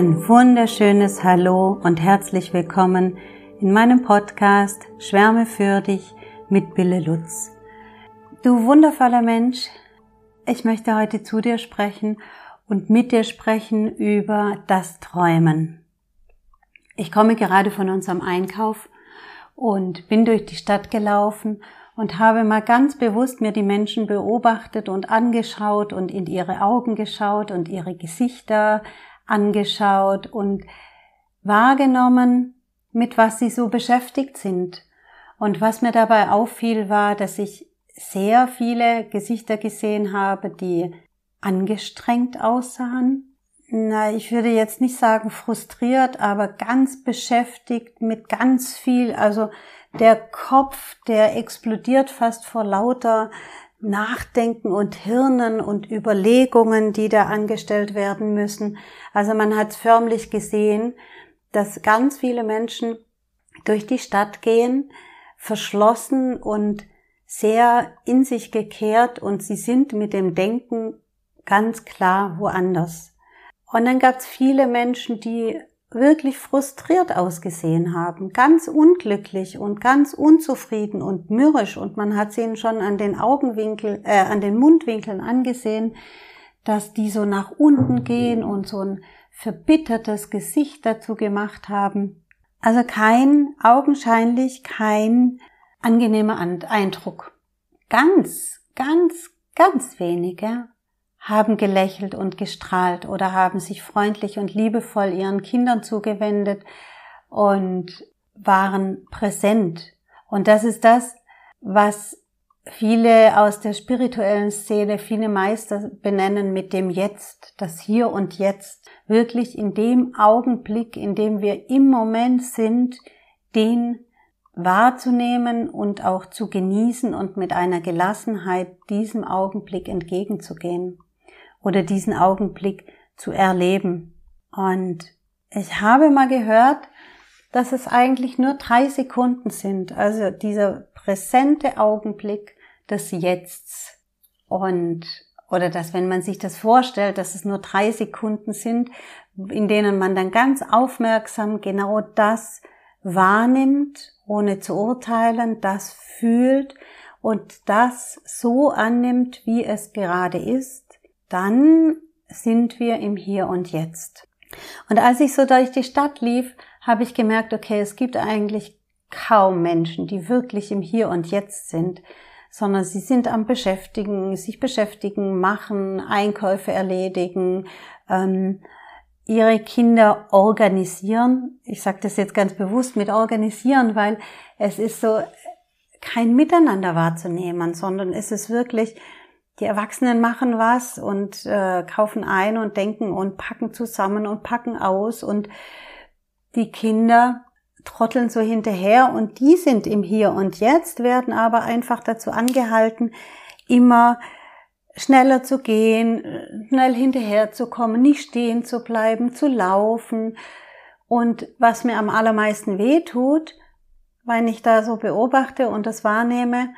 Ein wunderschönes Hallo und herzlich willkommen in meinem Podcast Schwärme für dich mit Bille Lutz. Du wundervoller Mensch, ich möchte heute zu dir sprechen und mit dir sprechen über das Träumen. Ich komme gerade von unserem Einkauf und bin durch die Stadt gelaufen und habe mal ganz bewusst mir die Menschen beobachtet und angeschaut und in ihre Augen geschaut und ihre Gesichter angeschaut und wahrgenommen, mit was sie so beschäftigt sind. Und was mir dabei auffiel, war, dass ich sehr viele Gesichter gesehen habe, die angestrengt aussahen. Na, ich würde jetzt nicht sagen frustriert, aber ganz beschäftigt mit ganz viel, also der Kopf, der explodiert fast vor lauter Nachdenken und Hirnen und Überlegungen, die da angestellt werden müssen. Also man hat förmlich gesehen, dass ganz viele Menschen durch die Stadt gehen, verschlossen und sehr in sich gekehrt und sie sind mit dem Denken ganz klar woanders. Und dann gab es viele Menschen, die wirklich frustriert ausgesehen haben, ganz unglücklich und ganz unzufrieden und mürrisch und man hat sie ihnen schon an den Augenwinkel, äh, an den Mundwinkeln angesehen, dass die so nach unten gehen und so ein verbittertes Gesicht dazu gemacht haben. Also kein, augenscheinlich kein angenehmer Eindruck. Ganz, ganz, ganz wenige haben gelächelt und gestrahlt oder haben sich freundlich und liebevoll ihren Kindern zugewendet und waren präsent. Und das ist das, was viele aus der spirituellen Szene, viele Meister benennen mit dem Jetzt, das Hier und Jetzt. Wirklich in dem Augenblick, in dem wir im Moment sind, den wahrzunehmen und auch zu genießen und mit einer Gelassenheit diesem Augenblick entgegenzugehen oder diesen Augenblick zu erleben. Und ich habe mal gehört, dass es eigentlich nur drei Sekunden sind, also dieser präsente Augenblick des Jetzts. Und, oder dass, wenn man sich das vorstellt, dass es nur drei Sekunden sind, in denen man dann ganz aufmerksam genau das wahrnimmt, ohne zu urteilen, das fühlt und das so annimmt, wie es gerade ist dann sind wir im Hier und Jetzt. Und als ich so durch die Stadt lief, habe ich gemerkt, okay, es gibt eigentlich kaum Menschen, die wirklich im Hier und Jetzt sind, sondern sie sind am Beschäftigen, sich beschäftigen, machen, Einkäufe erledigen, ähm, ihre Kinder organisieren. Ich sage das jetzt ganz bewusst mit organisieren, weil es ist so kein Miteinander wahrzunehmen, sondern es ist wirklich die Erwachsenen machen was und äh, kaufen ein und denken und packen zusammen und packen aus und die Kinder trotteln so hinterher und die sind im Hier und Jetzt, werden aber einfach dazu angehalten, immer schneller zu gehen, schnell hinterher zu kommen, nicht stehen zu bleiben, zu laufen. Und was mir am allermeisten weh tut, wenn ich da so beobachte und das wahrnehme,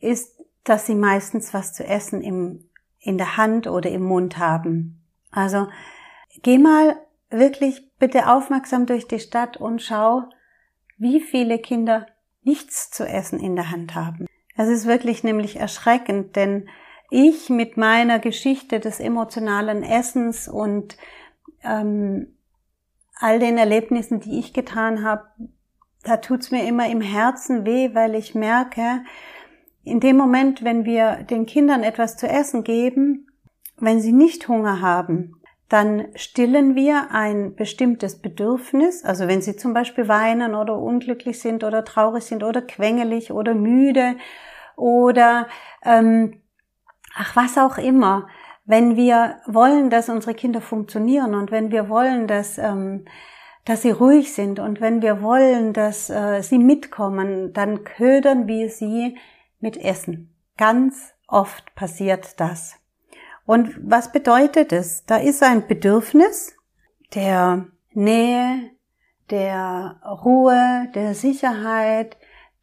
ist dass sie meistens was zu essen im, in der Hand oder im Mund haben. Also geh mal wirklich bitte aufmerksam durch die Stadt und schau, wie viele Kinder nichts zu essen in der Hand haben. Es ist wirklich nämlich erschreckend, denn ich mit meiner Geschichte des emotionalen Essens und ähm, all den Erlebnissen, die ich getan habe, da tut's mir immer im Herzen weh, weil ich merke, in dem Moment, wenn wir den Kindern etwas zu essen geben, wenn sie nicht Hunger haben, dann stillen wir ein bestimmtes Bedürfnis. Also wenn sie zum Beispiel weinen oder unglücklich sind oder traurig sind oder quengelig oder müde oder ähm, ach was auch immer. Wenn wir wollen, dass unsere Kinder funktionieren und wenn wir wollen, dass ähm, dass sie ruhig sind und wenn wir wollen, dass äh, sie mitkommen, dann ködern wir sie mit Essen. Ganz oft passiert das. Und was bedeutet es? Da ist ein Bedürfnis der Nähe, der Ruhe, der Sicherheit,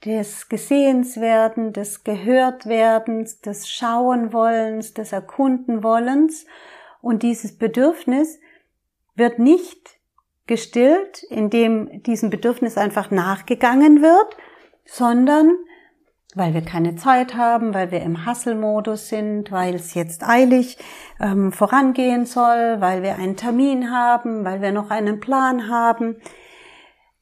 des Gesehenswerden, des Gehörtwerdens, des Schauenwollens, des Erkundenwollens. Und dieses Bedürfnis wird nicht gestillt, indem diesem Bedürfnis einfach nachgegangen wird, sondern weil wir keine Zeit haben, weil wir im Hasselmodus sind, weil es jetzt eilig ähm, vorangehen soll, weil wir einen Termin haben, weil wir noch einen Plan haben,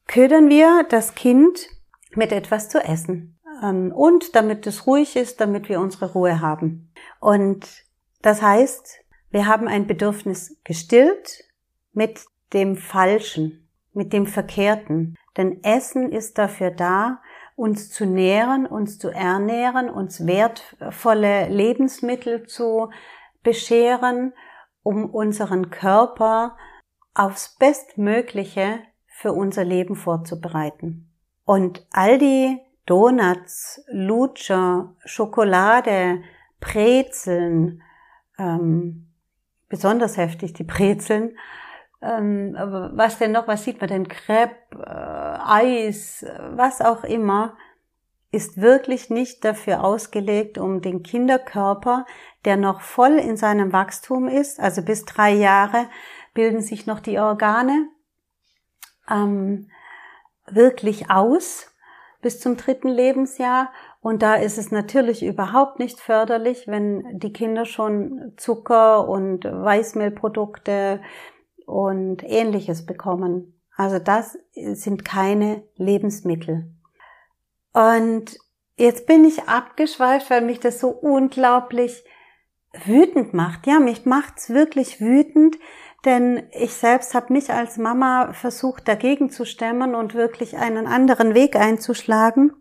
ködern wir das Kind mit etwas zu essen. Ähm, und damit es ruhig ist, damit wir unsere Ruhe haben. Und das heißt, wir haben ein Bedürfnis gestillt mit dem Falschen, mit dem Verkehrten. Denn Essen ist dafür da, uns zu nähren, uns zu ernähren, uns wertvolle Lebensmittel zu bescheren, um unseren Körper aufs Bestmögliche für unser Leben vorzubereiten. Und all die Donuts, Lutscher, Schokolade, Brezeln, ähm, besonders heftig die Brezeln, ähm, was denn noch, was sieht man denn, Crepe, äh, Eis, was auch immer, ist wirklich nicht dafür ausgelegt, um den Kinderkörper, der noch voll in seinem Wachstum ist, also bis drei Jahre bilden sich noch die Organe, ähm, wirklich aus bis zum dritten Lebensjahr. Und da ist es natürlich überhaupt nicht förderlich, wenn die Kinder schon Zucker und Weißmehlprodukte und ähnliches bekommen. Also das sind keine Lebensmittel. Und jetzt bin ich abgeschweift, weil mich das so unglaublich wütend macht. Ja, mich macht's wirklich wütend, denn ich selbst habe mich als Mama versucht dagegen zu stemmen und wirklich einen anderen Weg einzuschlagen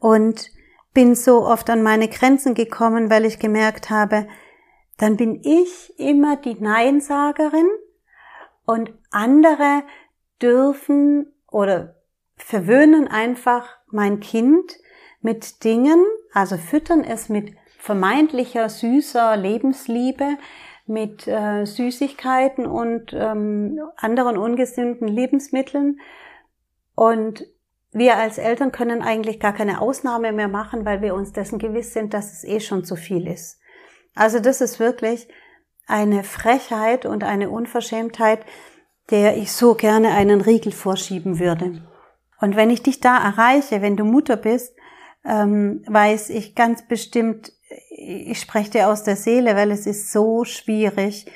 und bin so oft an meine Grenzen gekommen, weil ich gemerkt habe, dann bin ich immer die Neinsagerin und andere dürfen oder verwöhnen einfach mein Kind mit Dingen, also füttern es mit vermeintlicher süßer Lebensliebe, mit äh, Süßigkeiten und ähm, anderen ungesunden Lebensmitteln. Und wir als Eltern können eigentlich gar keine Ausnahme mehr machen, weil wir uns dessen gewiss sind, dass es eh schon zu viel ist. Also das ist wirklich eine Frechheit und eine Unverschämtheit, der ich so gerne einen Riegel vorschieben würde. Und wenn ich dich da erreiche, wenn du Mutter bist, ähm, weiß ich ganz bestimmt, ich spreche dir aus der Seele, weil es ist so schwierig,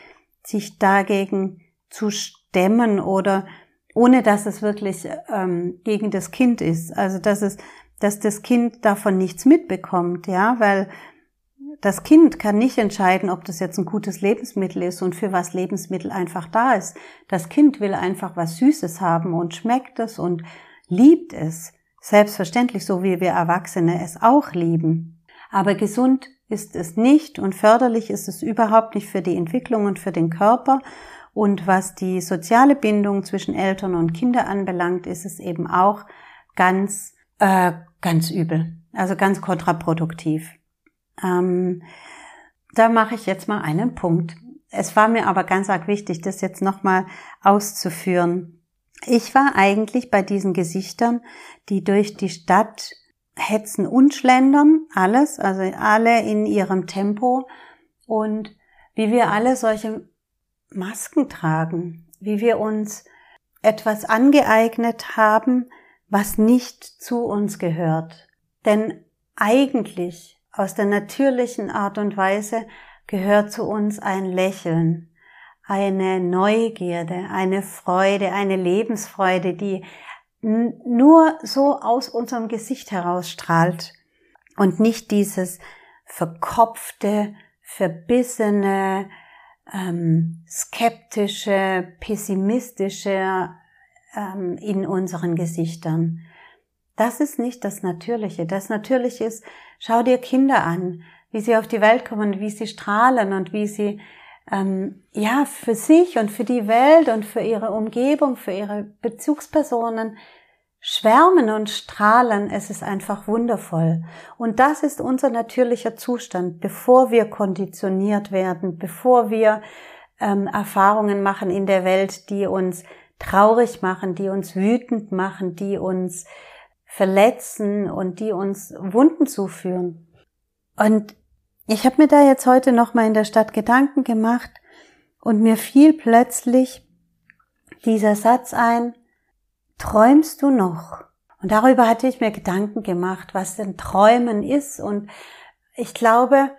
sich dagegen zu stemmen oder ohne dass es wirklich ähm, gegen das Kind ist. Also dass es, dass das Kind davon nichts mitbekommt, ja, weil das Kind kann nicht entscheiden, ob das jetzt ein gutes Lebensmittel ist und für was Lebensmittel einfach da ist. Das Kind will einfach was Süßes haben und schmeckt es und liebt es. Selbstverständlich, so wie wir Erwachsene es auch lieben. Aber gesund ist es nicht und förderlich ist es überhaupt nicht für die Entwicklung und für den Körper. Und was die soziale Bindung zwischen Eltern und Kinder anbelangt, ist es eben auch ganz, äh, ganz übel. Also ganz kontraproduktiv. Ähm, da mache ich jetzt mal einen Punkt. Es war mir aber ganz arg wichtig, das jetzt nochmal auszuführen. Ich war eigentlich bei diesen Gesichtern, die durch die Stadt hetzen und schlendern, alles, also alle in ihrem Tempo und wie wir alle solche Masken tragen, wie wir uns etwas angeeignet haben, was nicht zu uns gehört. Denn eigentlich aus der natürlichen Art und Weise gehört zu uns ein Lächeln, eine Neugierde, eine Freude, eine Lebensfreude, die nur so aus unserem Gesicht herausstrahlt und nicht dieses verkopfte, verbissene, ähm, skeptische, pessimistische ähm, in unseren Gesichtern. Das ist nicht das Natürliche. Das Natürliche ist, schau dir Kinder an, wie sie auf die Welt kommen, wie sie strahlen und wie sie ähm, ja für sich und für die Welt und für ihre Umgebung, für ihre Bezugspersonen schwärmen und strahlen. Es ist einfach wundervoll. Und das ist unser natürlicher Zustand, bevor wir konditioniert werden, bevor wir ähm, Erfahrungen machen in der Welt, die uns traurig machen, die uns wütend machen, die uns verletzen und die uns Wunden zuführen. Und ich habe mir da jetzt heute noch mal in der Stadt Gedanken gemacht und mir fiel plötzlich dieser Satz ein, träumst du noch? Und darüber hatte ich mir Gedanken gemacht, was denn Träumen ist. Und ich glaube,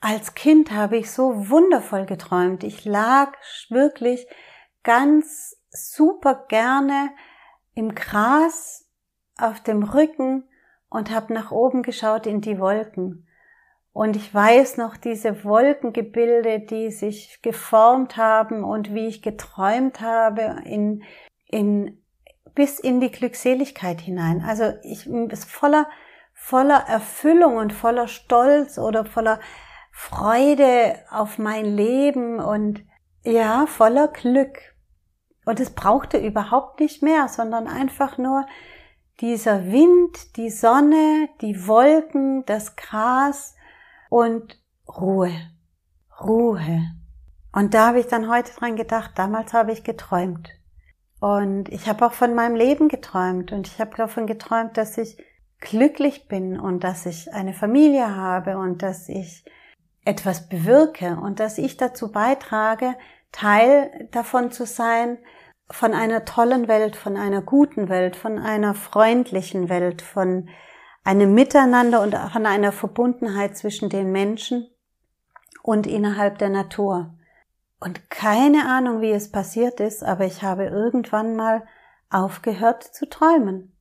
als Kind habe ich so wundervoll geträumt. Ich lag wirklich ganz super gerne im Gras auf dem Rücken und habe nach oben geschaut in die Wolken. Und ich weiß noch diese Wolkengebilde, die sich geformt haben und wie ich geträumt habe in, in, bis in die Glückseligkeit hinein. Also ich ist voller, voller Erfüllung und voller Stolz oder voller Freude auf mein Leben und ja, voller Glück. Und es brauchte überhaupt nicht mehr, sondern einfach nur dieser Wind, die Sonne, die Wolken, das Gras und Ruhe. Ruhe. Und da habe ich dann heute dran gedacht, damals habe ich geträumt. Und ich habe auch von meinem Leben geträumt und ich habe davon geträumt, dass ich glücklich bin und dass ich eine Familie habe und dass ich etwas bewirke und dass ich dazu beitrage, Teil davon zu sein, von einer tollen Welt, von einer guten Welt, von einer freundlichen Welt, von einem Miteinander und von einer Verbundenheit zwischen den Menschen und innerhalb der Natur. Und keine Ahnung, wie es passiert ist, aber ich habe irgendwann mal aufgehört zu träumen.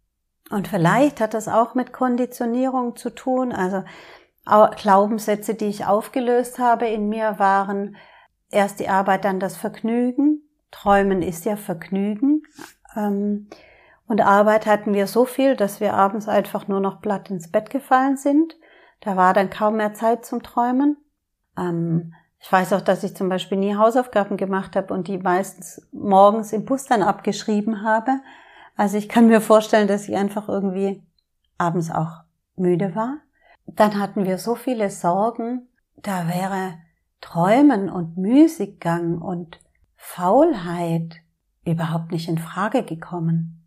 Und vielleicht hat das auch mit Konditionierung zu tun. Also Glaubenssätze, die ich aufgelöst habe in mir waren erst die Arbeit, dann das Vergnügen. Träumen ist ja Vergnügen. Ähm, und Arbeit hatten wir so viel, dass wir abends einfach nur noch platt ins Bett gefallen sind. Da war dann kaum mehr Zeit zum Träumen. Ähm, ich weiß auch, dass ich zum Beispiel nie Hausaufgaben gemacht habe und die meistens morgens im Bus dann abgeschrieben habe. Also ich kann mir vorstellen, dass ich einfach irgendwie abends auch müde war. Dann hatten wir so viele Sorgen, da wäre Träumen und Müßiggang und Faulheit überhaupt nicht in Frage gekommen.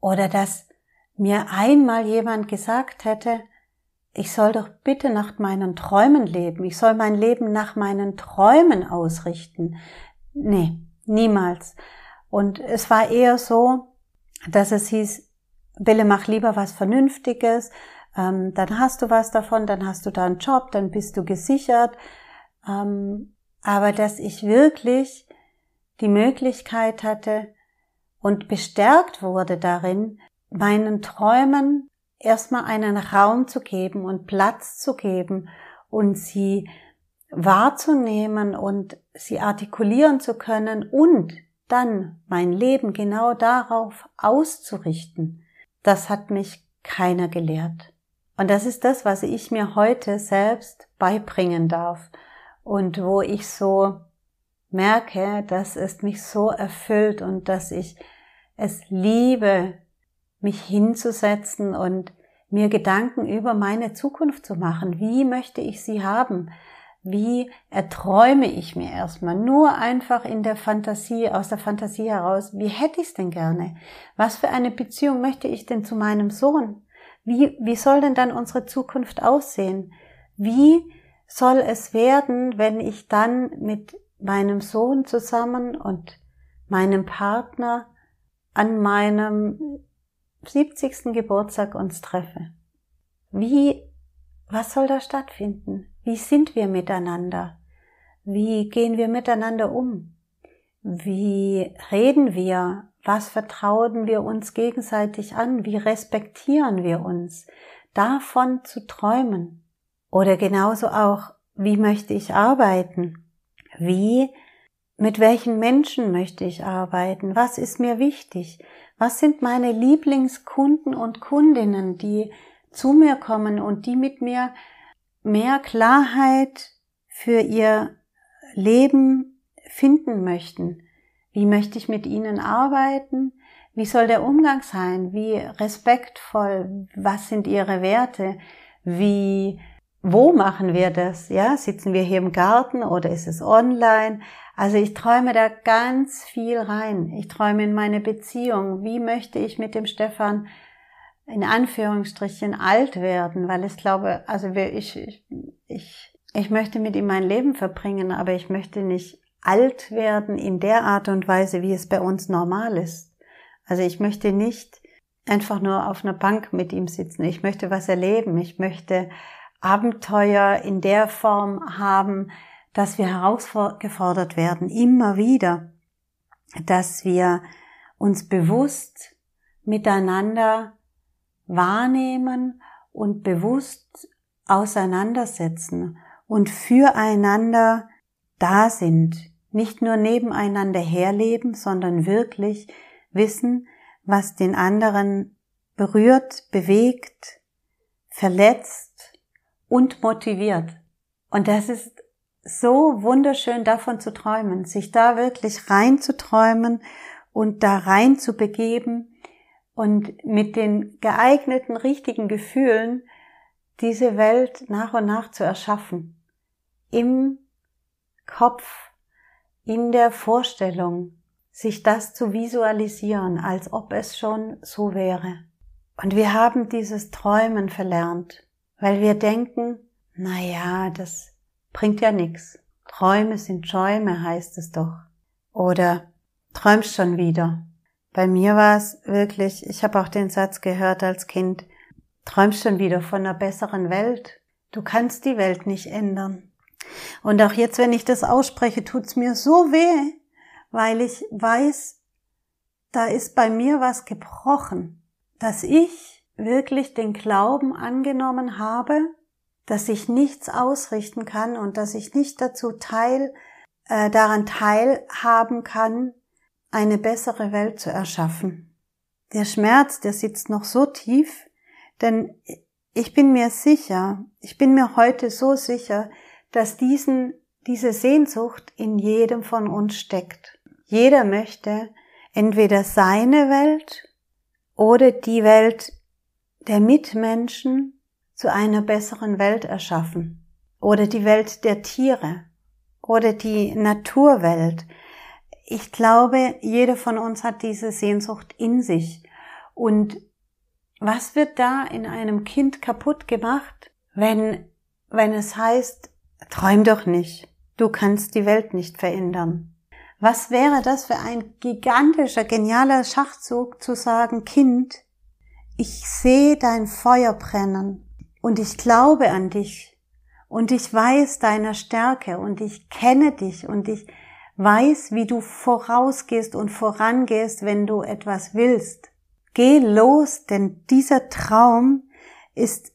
Oder dass mir einmal jemand gesagt hätte, ich soll doch bitte nach meinen Träumen leben, ich soll mein Leben nach meinen Träumen ausrichten. Nee, niemals. Und es war eher so, dass es hieß, Bille, mach lieber was Vernünftiges, ähm, dann hast du was davon, dann hast du da einen Job, dann bist du gesichert. Ähm, aber dass ich wirklich die Möglichkeit hatte und bestärkt wurde darin, meinen Träumen erstmal einen Raum zu geben und Platz zu geben und sie wahrzunehmen und sie artikulieren zu können und dann mein Leben genau darauf auszurichten. Das hat mich keiner gelehrt. Und das ist das, was ich mir heute selbst beibringen darf und wo ich so merke, dass es mich so erfüllt und dass ich es liebe, mich hinzusetzen und mir Gedanken über meine Zukunft zu machen. Wie möchte ich sie haben? Wie erträume ich mir erstmal? Nur einfach in der Fantasie, aus der Fantasie heraus. Wie hätte ich es denn gerne? Was für eine Beziehung möchte ich denn zu meinem Sohn? Wie, wie soll denn dann unsere Zukunft aussehen? Wie soll es werden, wenn ich dann mit meinem Sohn zusammen und meinem Partner an meinem 70. Geburtstag uns treffe. Wie, was soll da stattfinden? Wie sind wir miteinander? Wie gehen wir miteinander um? Wie reden wir? Was vertrauen wir uns gegenseitig an? Wie respektieren wir uns? Davon zu träumen. Oder genauso auch, wie möchte ich arbeiten? Wie, mit welchen Menschen möchte ich arbeiten? Was ist mir wichtig? Was sind meine Lieblingskunden und Kundinnen, die zu mir kommen und die mit mir mehr Klarheit für ihr Leben finden möchten? Wie möchte ich mit ihnen arbeiten? Wie soll der Umgang sein? Wie respektvoll? Was sind ihre Werte? Wie wo machen wir das? Ja, sitzen wir hier im Garten oder ist es online? Also ich träume da ganz viel rein. Ich träume in meine Beziehung. Wie möchte ich mit dem Stefan in Anführungsstrichen alt werden? Weil ich glaube, also ich, ich, ich, ich möchte mit ihm mein Leben verbringen, aber ich möchte nicht alt werden in der Art und Weise, wie es bei uns normal ist. Also ich möchte nicht einfach nur auf einer Bank mit ihm sitzen. Ich möchte was erleben. Ich möchte Abenteuer in der Form haben, dass wir herausgefordert werden, immer wieder, dass wir uns bewusst miteinander wahrnehmen und bewusst auseinandersetzen und füreinander da sind, nicht nur nebeneinander herleben, sondern wirklich wissen, was den anderen berührt, bewegt, verletzt und motiviert. Und das ist so wunderschön davon zu träumen, sich da wirklich reinzuträumen und da rein zu begeben und mit den geeigneten, richtigen Gefühlen diese Welt nach und nach zu erschaffen. Im Kopf, in der Vorstellung, sich das zu visualisieren, als ob es schon so wäre. Und wir haben dieses Träumen verlernt, weil wir denken, na ja, das bringt ja nichts. Träume sind Schäume, heißt es doch. Oder träumst schon wieder. Bei mir war es wirklich, ich habe auch den Satz gehört als Kind, träumst schon wieder von einer besseren Welt. Du kannst die Welt nicht ändern. Und auch jetzt, wenn ich das ausspreche, tut's mir so weh, weil ich weiß, da ist bei mir was gebrochen, dass ich wirklich den Glauben angenommen habe, dass ich nichts ausrichten kann und dass ich nicht dazu teil, äh, daran teilhaben kann, eine bessere Welt zu erschaffen. Der Schmerz, der sitzt noch so tief, denn ich bin mir sicher, ich bin mir heute so sicher, dass diesen, diese Sehnsucht in jedem von uns steckt. Jeder möchte entweder seine Welt oder die Welt der Mitmenschen zu einer besseren Welt erschaffen oder die Welt der Tiere oder die Naturwelt. Ich glaube, jeder von uns hat diese Sehnsucht in sich. Und was wird da in einem Kind kaputt gemacht, wenn, wenn es heißt, träum doch nicht, du kannst die Welt nicht verändern. Was wäre das für ein gigantischer, genialer Schachzug zu sagen, Kind, ich sehe dein Feuer brennen und ich glaube an dich und ich weiß deiner Stärke und ich kenne dich und ich weiß, wie du vorausgehst und vorangehst, wenn du etwas willst. Geh los, denn dieser Traum ist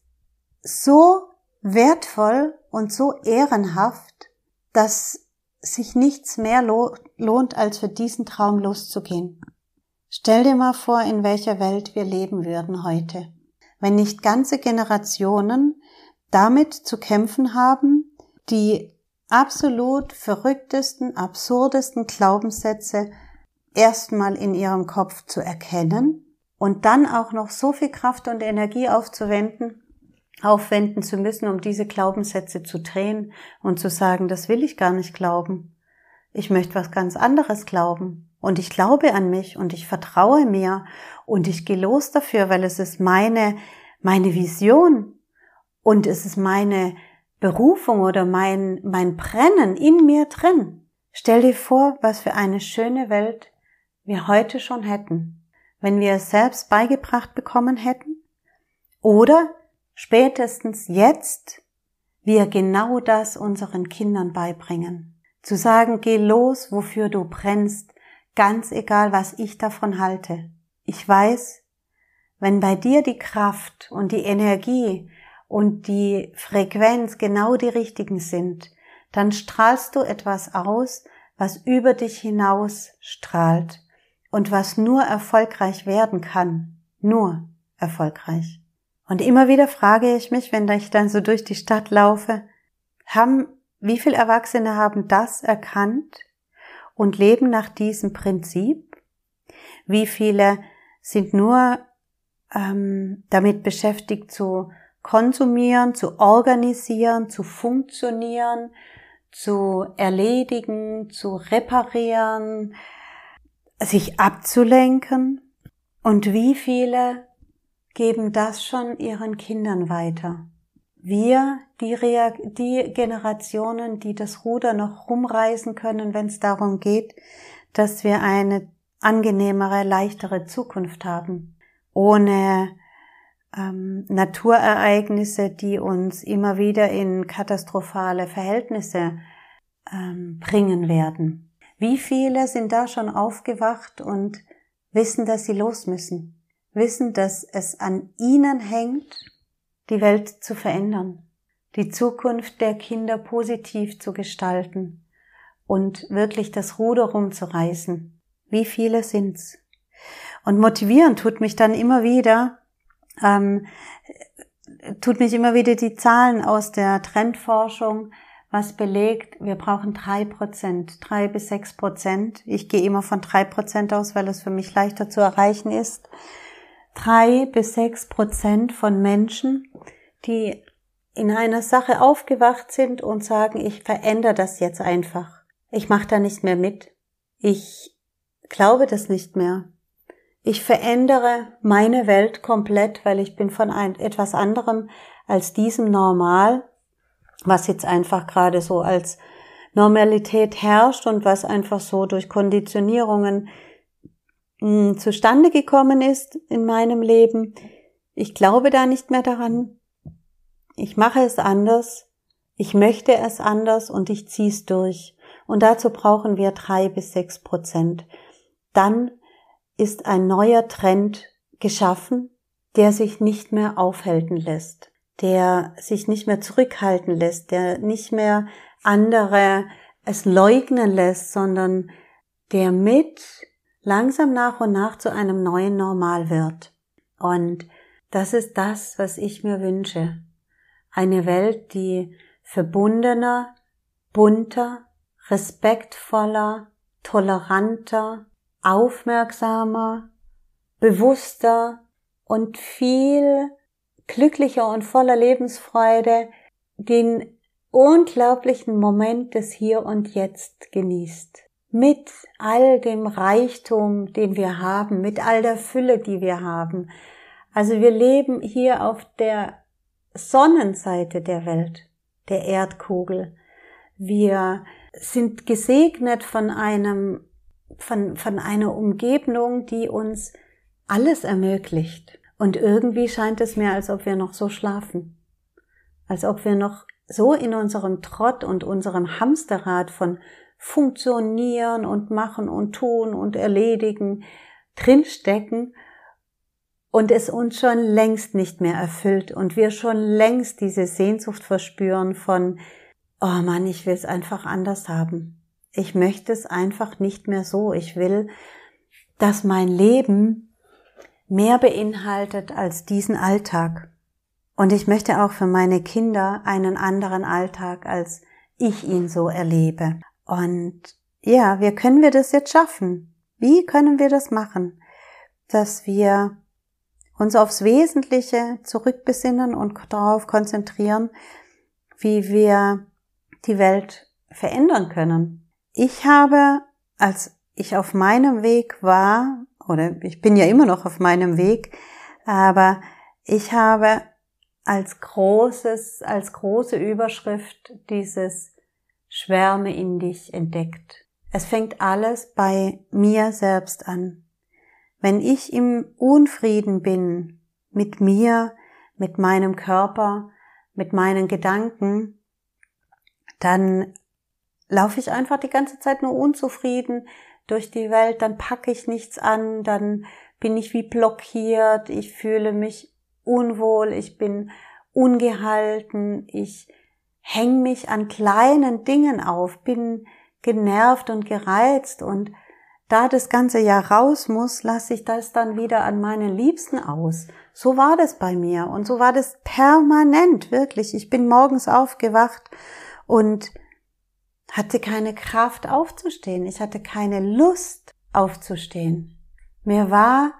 so wertvoll und so ehrenhaft, dass sich nichts mehr lohnt, als für diesen Traum loszugehen. Stell dir mal vor, in welcher Welt wir leben würden heute wenn nicht ganze Generationen damit zu kämpfen haben, die absolut verrücktesten, absurdesten Glaubenssätze erstmal in ihrem Kopf zu erkennen und dann auch noch so viel Kraft und Energie aufzuwenden, aufwenden zu müssen, um diese Glaubenssätze zu drehen und zu sagen, das will ich gar nicht glauben. Ich möchte was ganz anderes glauben. Und ich glaube an mich und ich vertraue mir und ich gehe los dafür, weil es ist meine, meine Vision und es ist meine Berufung oder mein, mein Brennen in mir drin. Stell dir vor, was für eine schöne Welt wir heute schon hätten, wenn wir es selbst beigebracht bekommen hätten oder spätestens jetzt wir genau das unseren Kindern beibringen. Zu sagen, geh los, wofür du brennst, ganz egal, was ich davon halte. Ich weiß, wenn bei dir die Kraft und die Energie und die Frequenz genau die richtigen sind, dann strahlst du etwas aus, was über dich hinaus strahlt und was nur erfolgreich werden kann. Nur erfolgreich. Und immer wieder frage ich mich, wenn ich dann so durch die Stadt laufe, haben, wie viele Erwachsene haben das erkannt und leben nach diesem Prinzip? Wie viele sind nur ähm, damit beschäftigt zu konsumieren, zu organisieren, zu funktionieren, zu erledigen, zu reparieren, sich abzulenken? Und wie viele geben das schon ihren Kindern weiter? Wir die, Reak die Generationen, die das Ruder noch rumreißen können, wenn es darum geht, dass wir eine angenehmere, leichtere Zukunft haben, ohne ähm, Naturereignisse, die uns immer wieder in katastrophale Verhältnisse ähm, bringen werden. Wie viele sind da schon aufgewacht und wissen, dass sie los müssen, wissen, dass es an ihnen hängt, die Welt zu verändern, die Zukunft der Kinder positiv zu gestalten und wirklich das Ruder rumzureißen. Wie viele sind's? Und motivieren tut mich dann immer wieder, ähm, tut mich immer wieder die Zahlen aus der Trendforschung, was belegt, wir brauchen drei Prozent, drei bis sechs Prozent. Ich gehe immer von drei Prozent aus, weil es für mich leichter zu erreichen ist drei bis sechs Prozent von Menschen, die in einer Sache aufgewacht sind und sagen, ich verändere das jetzt einfach. Ich mache da nicht mehr mit. Ich glaube das nicht mehr. Ich verändere meine Welt komplett, weil ich bin von ein, etwas anderem als diesem Normal, was jetzt einfach gerade so als Normalität herrscht und was einfach so durch Konditionierungen mh, zustande gekommen ist in meinem Leben. Ich glaube da nicht mehr daran. Ich mache es anders. Ich möchte es anders und ich ziehe es durch. Und dazu brauchen wir drei bis sechs Prozent. Dann ist ein neuer Trend geschaffen, der sich nicht mehr aufhalten lässt, der sich nicht mehr zurückhalten lässt, der nicht mehr andere es leugnen lässt, sondern der mit langsam nach und nach zu einem neuen Normal wird. Und das ist das, was ich mir wünsche. Eine Welt, die verbundener, bunter, respektvoller, toleranter, aufmerksamer, bewusster und viel glücklicher und voller Lebensfreude den unglaublichen Moment des Hier und Jetzt genießt mit all dem Reichtum, den wir haben, mit all der Fülle, die wir haben. Also wir leben hier auf der Sonnenseite der Welt, der Erdkugel. Wir sind gesegnet von einem, von, von einer Umgebung, die uns alles ermöglicht. Und irgendwie scheint es mir, als ob wir noch so schlafen. Als ob wir noch so in unserem Trott und unserem Hamsterrad von funktionieren und machen und tun und erledigen drinstecken und es uns schon längst nicht mehr erfüllt und wir schon längst diese Sehnsucht verspüren von, oh Mann, ich will es einfach anders haben. Ich möchte es einfach nicht mehr so. Ich will, dass mein Leben mehr beinhaltet als diesen Alltag. Und ich möchte auch für meine Kinder einen anderen Alltag, als ich ihn so erlebe. Und ja, wie können wir das jetzt schaffen? Wie können wir das machen? Dass wir uns aufs Wesentliche zurückbesinnen und darauf konzentrieren, wie wir die Welt verändern können. Ich habe, als ich auf meinem Weg war, oder ich bin ja immer noch auf meinem Weg, aber ich habe als großes, als große Überschrift dieses Schwärme in dich entdeckt. Es fängt alles bei mir selbst an. Wenn ich im Unfrieden bin mit mir, mit meinem Körper, mit meinen Gedanken, dann laufe ich einfach die ganze Zeit nur unzufrieden durch die Welt, dann packe ich nichts an, dann bin ich wie blockiert, ich fühle mich unwohl, ich bin ungehalten, ich häng mich an kleinen Dingen auf, bin genervt und gereizt und da das ganze Jahr raus muss, lasse ich das dann wieder an meinen Liebsten aus. So war das bei mir und so war das permanent, wirklich. Ich bin morgens aufgewacht und hatte keine Kraft aufzustehen. Ich hatte keine Lust aufzustehen. Mir war,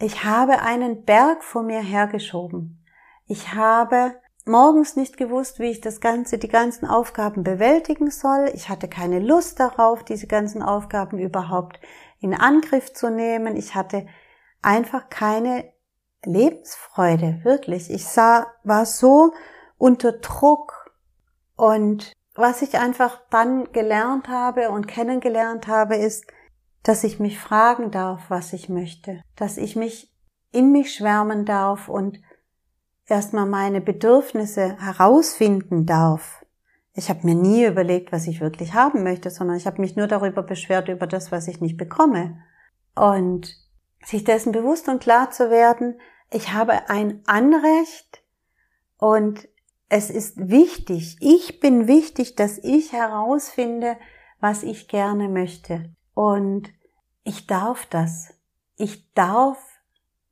ich habe einen Berg vor mir hergeschoben. Ich habe morgens nicht gewusst, wie ich das Ganze, die ganzen Aufgaben bewältigen soll. Ich hatte keine Lust darauf, diese ganzen Aufgaben überhaupt in Angriff zu nehmen. Ich hatte einfach keine Lebensfreude, wirklich. Ich sah, war so unter Druck. Und was ich einfach dann gelernt habe und kennengelernt habe, ist, dass ich mich fragen darf, was ich möchte, dass ich mich in mich schwärmen darf und erstmal meine Bedürfnisse herausfinden darf. Ich habe mir nie überlegt, was ich wirklich haben möchte, sondern ich habe mich nur darüber beschwert, über das, was ich nicht bekomme. Und sich dessen bewusst und klar zu werden, ich habe ein Anrecht und es ist wichtig, ich bin wichtig, dass ich herausfinde, was ich gerne möchte. Und ich darf das. Ich darf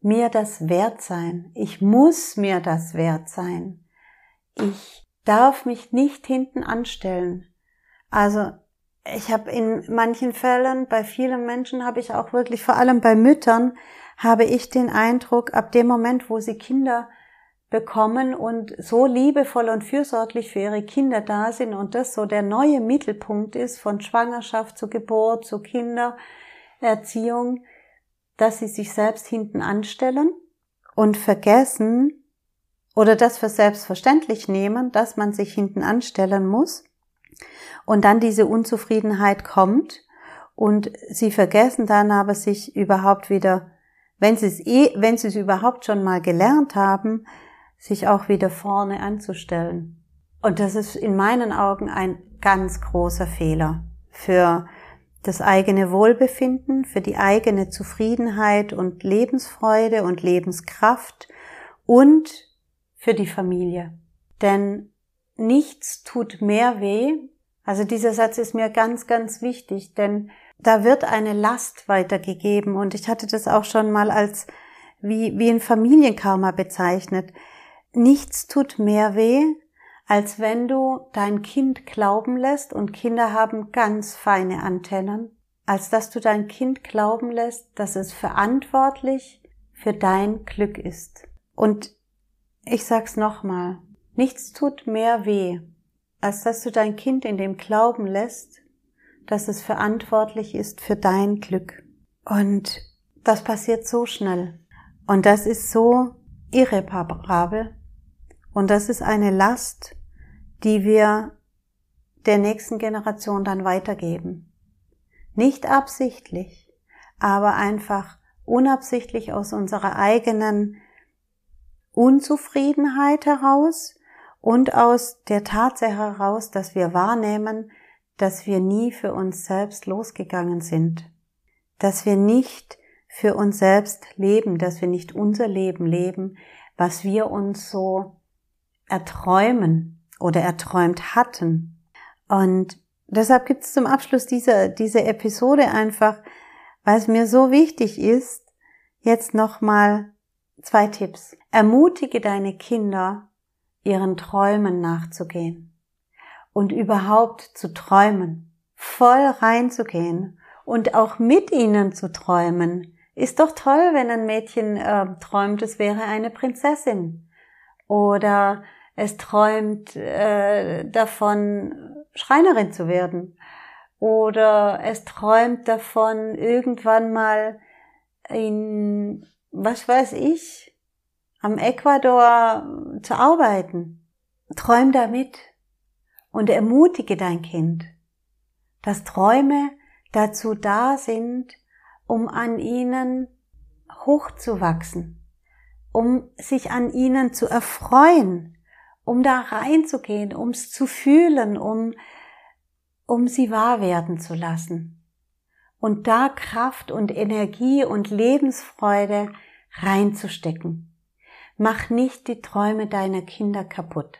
mir das wert sein. Ich muss mir das wert sein. Ich darf mich nicht hinten anstellen. Also ich habe in manchen Fällen, bei vielen Menschen habe ich auch wirklich, vor allem bei Müttern, habe ich den Eindruck, ab dem Moment, wo sie Kinder bekommen und so liebevoll und fürsorglich für ihre Kinder da sind und das so der neue Mittelpunkt ist von Schwangerschaft zu Geburt zu Kindererziehung, dass sie sich selbst hinten anstellen und vergessen oder das für selbstverständlich nehmen, dass man sich hinten anstellen muss und dann diese Unzufriedenheit kommt und sie vergessen dann aber sich überhaupt wieder, wenn sie es eh, wenn sie es überhaupt schon mal gelernt haben, sich auch wieder vorne anzustellen. Und das ist in meinen Augen ein ganz großer Fehler für das eigene Wohlbefinden, für die eigene Zufriedenheit und Lebensfreude und Lebenskraft und für die Familie. Denn nichts tut mehr weh. Also dieser Satz ist mir ganz, ganz wichtig, denn da wird eine Last weitergegeben und ich hatte das auch schon mal als wie, wie ein Familienkarma bezeichnet. Nichts tut mehr weh, als wenn du dein Kind glauben lässt, und Kinder haben ganz feine Antennen, als dass du dein Kind glauben lässt, dass es verantwortlich für dein Glück ist. Und ich sag's nochmal, nichts tut mehr weh, als dass du dein Kind in dem Glauben lässt, dass es verantwortlich ist für dein Glück. Und das passiert so schnell. Und das ist so irreparabel. Und das ist eine Last, die wir der nächsten Generation dann weitergeben. Nicht absichtlich, aber einfach unabsichtlich aus unserer eigenen Unzufriedenheit heraus und aus der Tatsache heraus, dass wir wahrnehmen, dass wir nie für uns selbst losgegangen sind, dass wir nicht für uns selbst leben, dass wir nicht unser Leben leben, was wir uns so erträumen oder erträumt hatten. Und deshalb gibt es zum Abschluss dieser, dieser Episode einfach, weil es mir so wichtig ist, jetzt nochmal zwei Tipps. Ermutige deine Kinder, ihren Träumen nachzugehen und überhaupt zu träumen, voll reinzugehen und auch mit ihnen zu träumen. Ist doch toll, wenn ein Mädchen äh, träumt, es wäre eine Prinzessin oder es träumt äh, davon, Schreinerin zu werden. Oder es träumt davon, irgendwann mal in, was weiß ich, am Ecuador zu arbeiten. Träum damit und ermutige dein Kind, dass Träume dazu da sind, um an ihnen hochzuwachsen, um sich an ihnen zu erfreuen, um da reinzugehen, um es zu fühlen, um, um sie wahr werden zu lassen. Und da Kraft und Energie und Lebensfreude reinzustecken. Mach nicht die Träume deiner Kinder kaputt.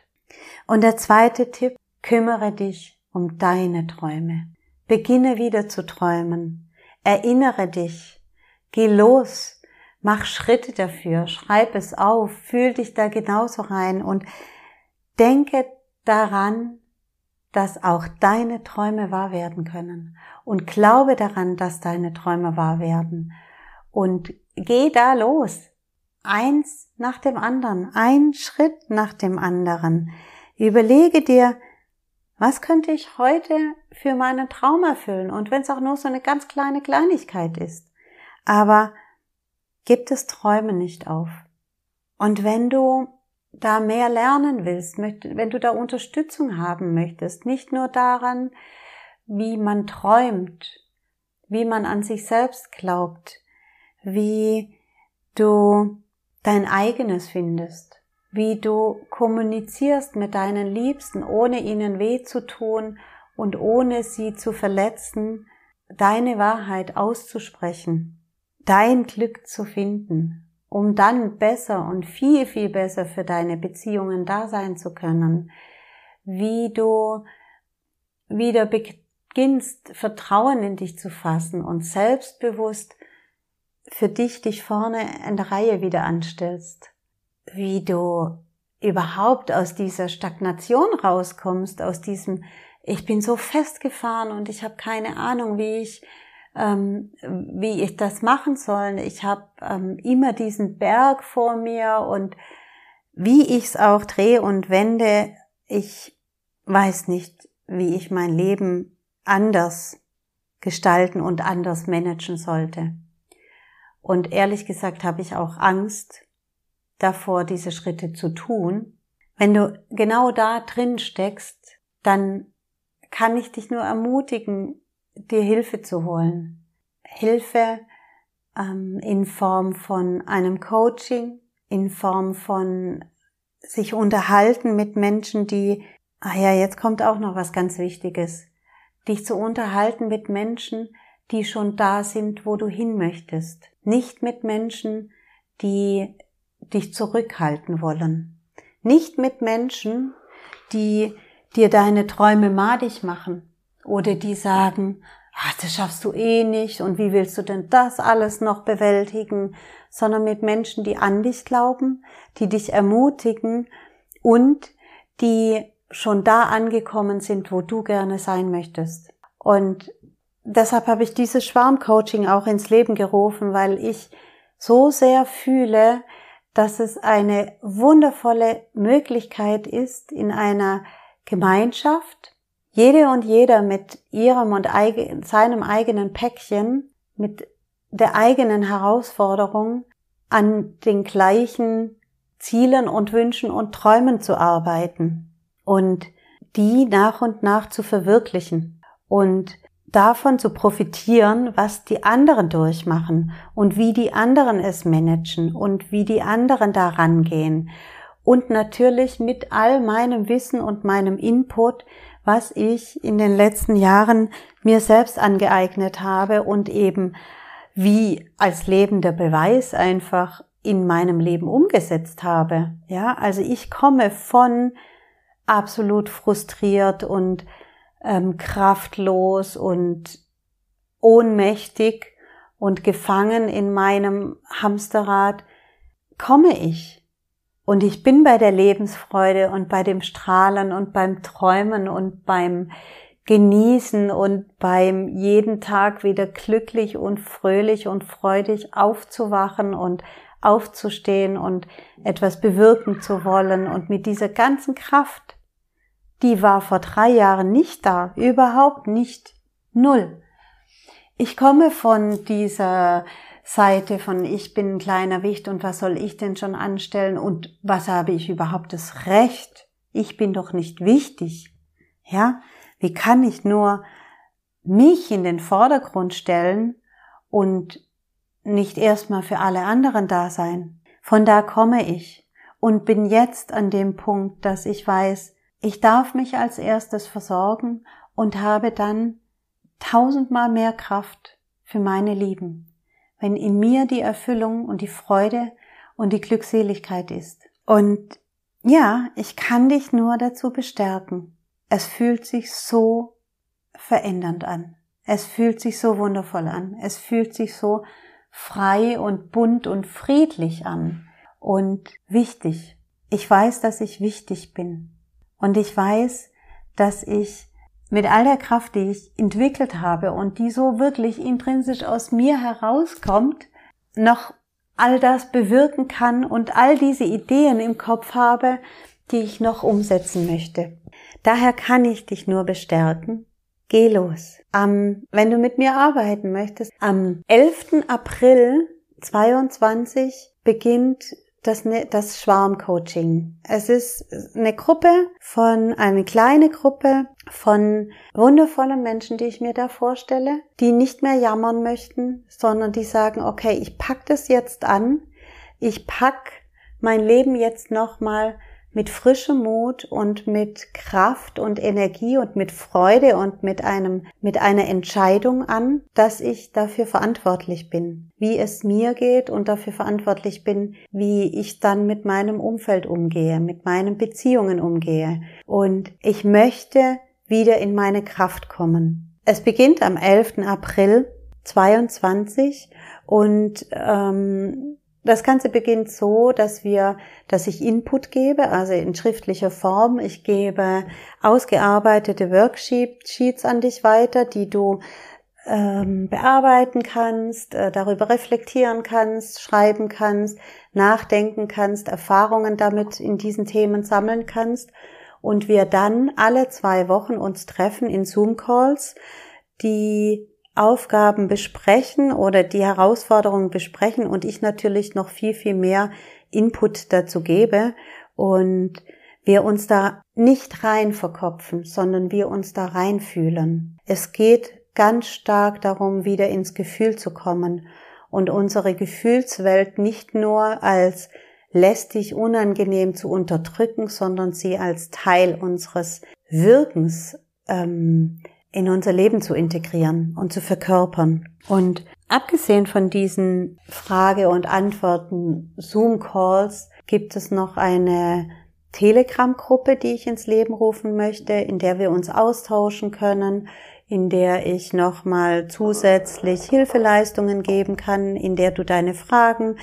Und der zweite Tipp, kümmere dich um deine Träume. Beginne wieder zu träumen. Erinnere dich. Geh los. Mach Schritte dafür. Schreib es auf. Fühl dich da genauso rein und Denke daran, dass auch deine Träume wahr werden können. Und glaube daran, dass deine Träume wahr werden. Und geh da los. Eins nach dem anderen. Ein Schritt nach dem anderen. Überlege dir, was könnte ich heute für meinen Traum erfüllen? Und wenn es auch nur so eine ganz kleine Kleinigkeit ist. Aber gib das Träumen nicht auf. Und wenn du da mehr lernen willst, wenn du da Unterstützung haben möchtest, nicht nur daran, wie man träumt, wie man an sich selbst glaubt, wie du dein eigenes findest, wie du kommunizierst mit deinen Liebsten, ohne ihnen weh zu tun und ohne sie zu verletzen, deine Wahrheit auszusprechen, dein Glück zu finden, um dann besser und viel, viel besser für deine Beziehungen da sein zu können, wie du wieder beginnst, Vertrauen in dich zu fassen und selbstbewusst für dich dich vorne in der Reihe wieder anstellst, wie du überhaupt aus dieser Stagnation rauskommst, aus diesem ich bin so festgefahren und ich habe keine Ahnung, wie ich ähm, wie ich das machen soll. Ich habe ähm, immer diesen Berg vor mir und wie ich es auch drehe und wende, ich weiß nicht, wie ich mein Leben anders gestalten und anders managen sollte. Und ehrlich gesagt habe ich auch Angst davor, diese Schritte zu tun. Wenn du genau da drin steckst, dann kann ich dich nur ermutigen, dir Hilfe zu holen. Hilfe ähm, in Form von einem Coaching, in Form von sich unterhalten mit Menschen, die, ah ja, jetzt kommt auch noch was ganz Wichtiges, dich zu unterhalten mit Menschen, die schon da sind, wo du hin möchtest. Nicht mit Menschen, die dich zurückhalten wollen. Nicht mit Menschen, die dir deine Träume madig machen oder die sagen, ah, das schaffst du eh nicht und wie willst du denn das alles noch bewältigen, sondern mit Menschen, die an dich glauben, die dich ermutigen und die schon da angekommen sind, wo du gerne sein möchtest. Und deshalb habe ich dieses Schwarmcoaching auch ins Leben gerufen, weil ich so sehr fühle, dass es eine wundervolle Möglichkeit ist, in einer Gemeinschaft, jede und jeder mit ihrem und seinem eigenen Päckchen, mit der eigenen Herausforderung an den gleichen Zielen und Wünschen und Träumen zu arbeiten und die nach und nach zu verwirklichen und davon zu profitieren, was die anderen durchmachen und wie die anderen es managen und wie die anderen daran gehen und natürlich mit all meinem Wissen und meinem Input, was ich in den letzten Jahren mir selbst angeeignet habe und eben wie als lebender Beweis einfach in meinem Leben umgesetzt habe. Ja, also ich komme von absolut frustriert und ähm, kraftlos und ohnmächtig und gefangen in meinem Hamsterrad komme ich und ich bin bei der Lebensfreude und bei dem Strahlen und beim Träumen und beim Genießen und beim jeden Tag wieder glücklich und fröhlich und freudig aufzuwachen und aufzustehen und etwas bewirken zu wollen und mit dieser ganzen Kraft, die war vor drei Jahren nicht da, überhaupt nicht, null. Ich komme von dieser Seite von ich bin ein kleiner Wicht und was soll ich denn schon anstellen und was habe ich überhaupt das Recht? Ich bin doch nicht wichtig. Ja? Wie kann ich nur mich in den Vordergrund stellen und nicht erstmal für alle anderen da sein? Von da komme ich und bin jetzt an dem Punkt, dass ich weiß, ich darf mich als erstes versorgen und habe dann tausendmal mehr Kraft für meine Lieben wenn in mir die Erfüllung und die Freude und die Glückseligkeit ist. Und ja, ich kann dich nur dazu bestärken. Es fühlt sich so verändernd an. Es fühlt sich so wundervoll an. Es fühlt sich so frei und bunt und friedlich an. Und wichtig. Ich weiß, dass ich wichtig bin. Und ich weiß, dass ich mit all der Kraft, die ich entwickelt habe und die so wirklich intrinsisch aus mir herauskommt, noch all das bewirken kann und all diese Ideen im Kopf habe, die ich noch umsetzen möchte. Daher kann ich dich nur bestärken. Geh los. Am, wenn du mit mir arbeiten möchtest, am 11. April 22 beginnt das, ne, das Schwarmcoaching. Es ist eine Gruppe von, eine kleine Gruppe von wundervollen Menschen, die ich mir da vorstelle, die nicht mehr jammern möchten, sondern die sagen, okay, ich pack das jetzt an, ich pack mein Leben jetzt nochmal mit frischem Mut und mit Kraft und Energie und mit Freude und mit einem, mit einer Entscheidung an, dass ich dafür verantwortlich bin, wie es mir geht und dafür verantwortlich bin, wie ich dann mit meinem Umfeld umgehe, mit meinen Beziehungen umgehe. Und ich möchte wieder in meine Kraft kommen. Es beginnt am 11. April 22 und ähm, das Ganze beginnt so, dass wir, dass ich Input gebe, also in schriftlicher Form. Ich gebe ausgearbeitete Worksheets an dich weiter, die du ähm, bearbeiten kannst, äh, darüber reflektieren kannst, schreiben kannst, nachdenken kannst, Erfahrungen damit in diesen Themen sammeln kannst und wir dann alle zwei Wochen uns treffen in Zoom-Calls, die Aufgaben besprechen oder die Herausforderungen besprechen und ich natürlich noch viel, viel mehr Input dazu gebe und wir uns da nicht rein verkopfen, sondern wir uns da reinfühlen. Es geht ganz stark darum, wieder ins Gefühl zu kommen und unsere Gefühlswelt nicht nur als lästig, unangenehm zu unterdrücken, sondern sie als Teil unseres Wirkens ähm, in unser Leben zu integrieren und zu verkörpern. Und abgesehen von diesen Frage- und Antworten Zoom-Calls gibt es noch eine Telegram-Gruppe, die ich ins Leben rufen möchte, in der wir uns austauschen können, in der ich nochmal zusätzlich Hilfeleistungen geben kann, in der du deine Fragen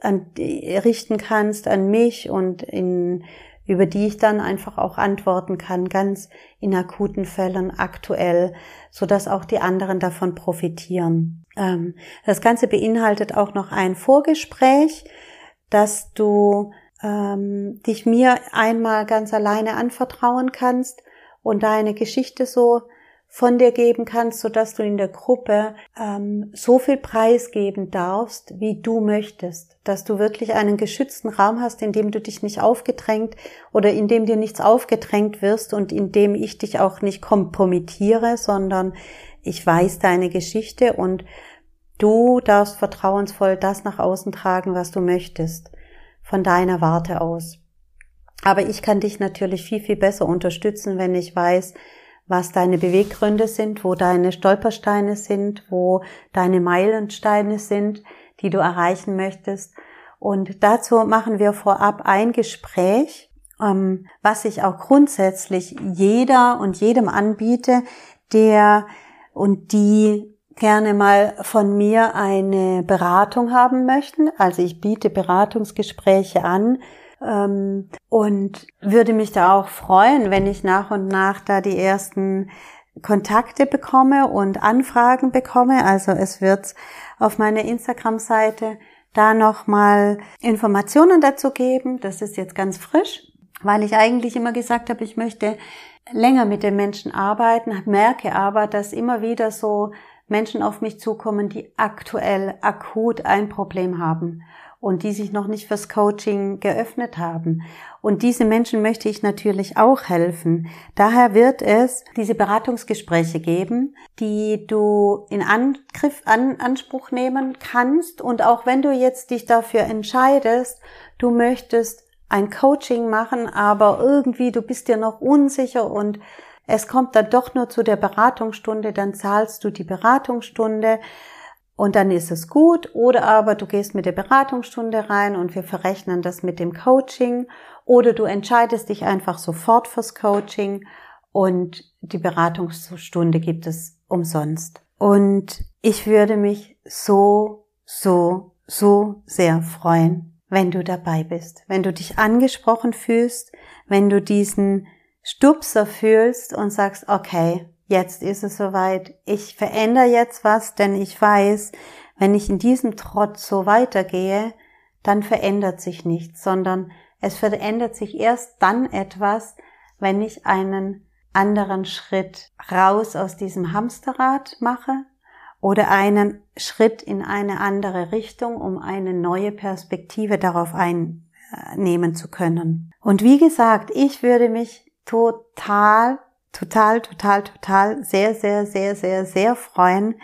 an, richten kannst an mich und in über die ich dann einfach auch antworten kann, ganz in akuten Fällen aktuell, so dass auch die anderen davon profitieren. Ähm, das Ganze beinhaltet auch noch ein Vorgespräch, dass du ähm, dich mir einmal ganz alleine anvertrauen kannst und deine Geschichte so von dir geben kannst, so dass du in der Gruppe ähm, so viel preisgeben darfst, wie du möchtest, dass du wirklich einen geschützten Raum hast, in dem du dich nicht aufgedrängt oder in dem dir nichts aufgedrängt wirst und in dem ich dich auch nicht kompromittiere, sondern ich weiß deine Geschichte und du darfst vertrauensvoll das nach außen tragen, was du möchtest, von deiner Warte aus. Aber ich kann dich natürlich viel, viel besser unterstützen, wenn ich weiß, was deine Beweggründe sind, wo deine Stolpersteine sind, wo deine Meilensteine sind, die du erreichen möchtest. Und dazu machen wir vorab ein Gespräch, ähm, was ich auch grundsätzlich jeder und jedem anbiete, der und die gerne mal von mir eine Beratung haben möchten. Also ich biete Beratungsgespräche an, ähm, und würde mich da auch freuen, wenn ich nach und nach da die ersten Kontakte bekomme und Anfragen bekomme. Also es wird auf meiner Instagram-Seite da nochmal Informationen dazu geben. Das ist jetzt ganz frisch, weil ich eigentlich immer gesagt habe, ich möchte länger mit den Menschen arbeiten, merke aber, dass immer wieder so Menschen auf mich zukommen, die aktuell akut ein Problem haben und die sich noch nicht fürs Coaching geöffnet haben. Und diese Menschen möchte ich natürlich auch helfen. Daher wird es diese Beratungsgespräche geben, die du in Angriff, an Anspruch nehmen kannst. Und auch wenn du jetzt dich dafür entscheidest, du möchtest ein Coaching machen, aber irgendwie du bist dir noch unsicher und es kommt dann doch nur zu der Beratungsstunde, dann zahlst du die Beratungsstunde und dann ist es gut. Oder aber du gehst mit der Beratungsstunde rein und wir verrechnen das mit dem Coaching. Oder du entscheidest dich einfach sofort fürs Coaching und die Beratungsstunde gibt es umsonst. Und ich würde mich so, so, so sehr freuen, wenn du dabei bist, wenn du dich angesprochen fühlst, wenn du diesen Stupser fühlst und sagst, okay, jetzt ist es soweit, ich verändere jetzt was, denn ich weiß, wenn ich in diesem Trotz so weitergehe, dann verändert sich nichts, sondern es verändert sich erst dann etwas, wenn ich einen anderen Schritt raus aus diesem Hamsterrad mache oder einen Schritt in eine andere Richtung, um eine neue Perspektive darauf einnehmen zu können. Und wie gesagt, ich würde mich total, total, total, total, sehr, sehr, sehr, sehr, sehr freuen,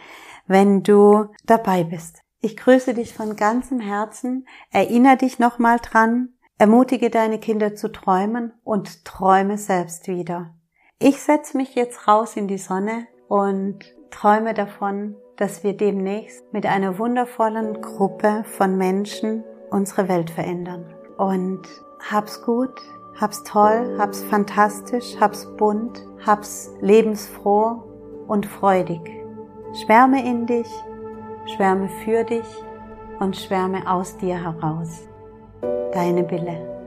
wenn du dabei bist. Ich grüße dich von ganzem Herzen, erinnere dich nochmal dran, ermutige deine Kinder zu träumen und träume selbst wieder. Ich setze mich jetzt raus in die Sonne und träume davon, dass wir demnächst mit einer wundervollen Gruppe von Menschen unsere Welt verändern. Und hab's gut, hab's toll, hab's fantastisch, hab's bunt, hab's lebensfroh und freudig. Schwärme in dich, schwärme für dich und schwärme aus dir heraus. Deine Bille.